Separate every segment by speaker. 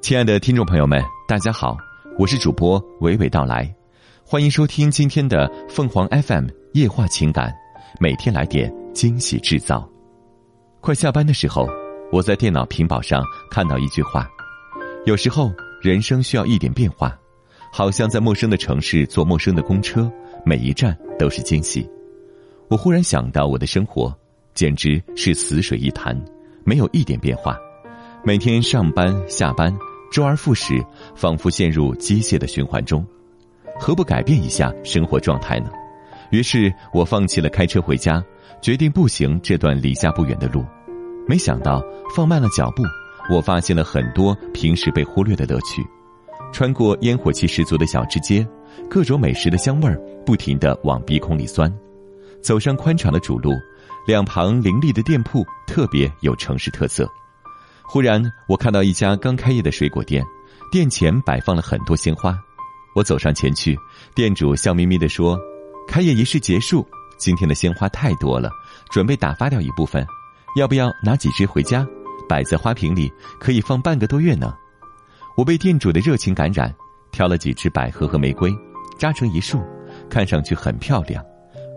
Speaker 1: 亲爱的听众朋友们，大家好，我是主播娓娓道来，欢迎收听今天的凤凰 FM 夜话情感，每天来点惊喜制造。快下班的时候，我在电脑屏保上看到一句话：有时候人生需要一点变化，好像在陌生的城市坐陌生的公车，每一站都是惊喜。我忽然想到，我的生活简直是死水一潭，没有一点变化，每天上班下班。周而复始，仿佛陷入机械的循环中，何不改变一下生活状态呢？于是我放弃了开车回家，决定步行这段离家不远的路。没想到放慢了脚步，我发现了很多平时被忽略的乐趣。穿过烟火气十足的小吃街，各种美食的香味儿不停地往鼻孔里钻。走上宽敞的主路，两旁林立的店铺特别有城市特色。忽然，我看到一家刚开业的水果店，店前摆放了很多鲜花。我走上前去，店主笑眯眯地说：“开业仪式结束，今天的鲜花太多了，准备打发掉一部分，要不要拿几支回家，摆在花瓶里，可以放半个多月呢？”我被店主的热情感染，挑了几支百合和玫瑰，扎成一束，看上去很漂亮，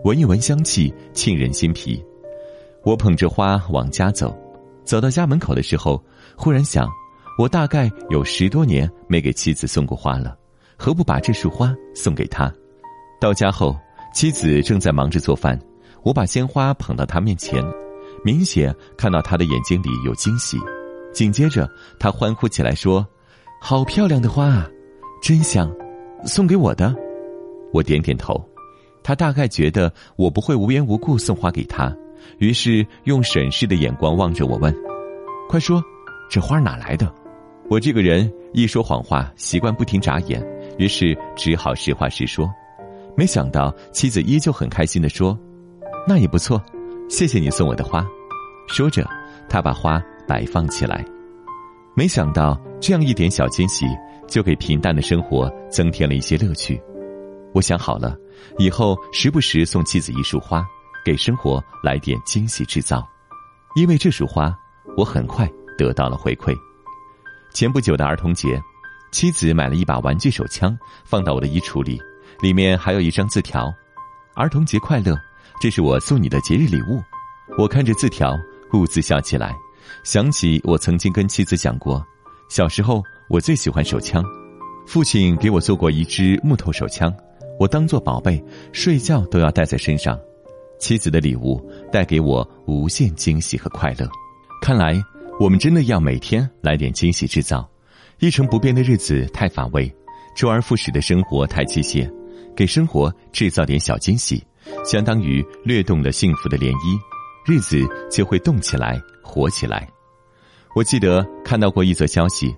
Speaker 1: 闻一闻香气，沁人心脾。我捧着花往家走。走到家门口的时候，忽然想，我大概有十多年没给妻子送过花了，何不把这束花送给她？到家后，妻子正在忙着做饭，我把鲜花捧到她面前，明显看到她的眼睛里有惊喜。紧接着，她欢呼起来说：“好漂亮的花啊，真香，送给我的。”我点点头，她大概觉得我不会无缘无故送花给她。于是用审视的眼光望着我问：“快说，这花哪来的？”我这个人一说谎话习惯不停眨眼，于是只好实话实说。没想到妻子依旧很开心的说：“那也不错，谢谢你送我的花。”说着，他把花摆放起来。没想到这样一点小惊喜，就给平淡的生活增添了一些乐趣。我想好了，以后时不时送妻子一束花。给生活来点惊喜制造，因为这束花，我很快得到了回馈。前不久的儿童节，妻子买了一把玩具手枪，放到我的衣橱里，里面还有一张字条：“儿童节快乐，这是我送你的节日礼物。”我看着字条，兀自笑起来，想起我曾经跟妻子讲过，小时候我最喜欢手枪，父亲给我做过一支木头手枪，我当做宝贝，睡觉都要带在身上。妻子的礼物带给我无限惊喜和快乐，看来我们真的要每天来点惊喜制造。一成不变的日子太乏味，周而复始的生活太机械，给生活制造点小惊喜，相当于掠动了幸福的涟漪，日子就会动起来、活起来。我记得看到过一则消息，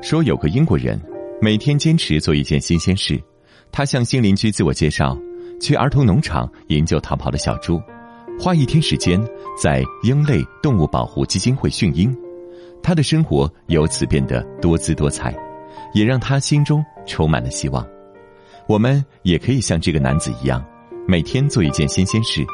Speaker 1: 说有个英国人每天坚持做一件新鲜事，他向新邻居自我介绍。去儿童农场营救逃跑的小猪，花一天时间在鹰类动物保护基金会训鹰，他的生活由此变得多姿多彩，也让他心中充满了希望。我们也可以像这个男子一样，每天做一件新鲜事，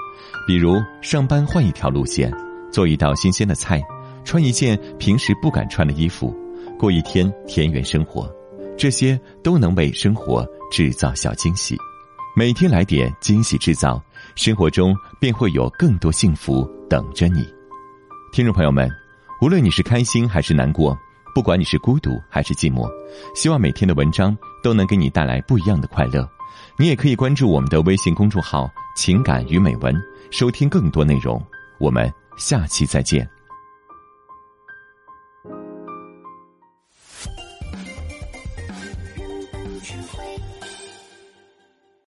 Speaker 1: 比如上班换一条路线，做一道新鲜的菜，穿一件平时不敢穿的衣服，过一天田园生活，这些都能为生活制造小惊喜。每天来点惊喜制造，生活中便会有更多幸福等着你。听众朋友们，无论你是开心还是难过，不管你是孤独还是寂寞，希望每天的文章都能给你带来不一样的快乐。你也可以关注我们的微信公众号“情感与美文”，收听更多内容。我们下期再见。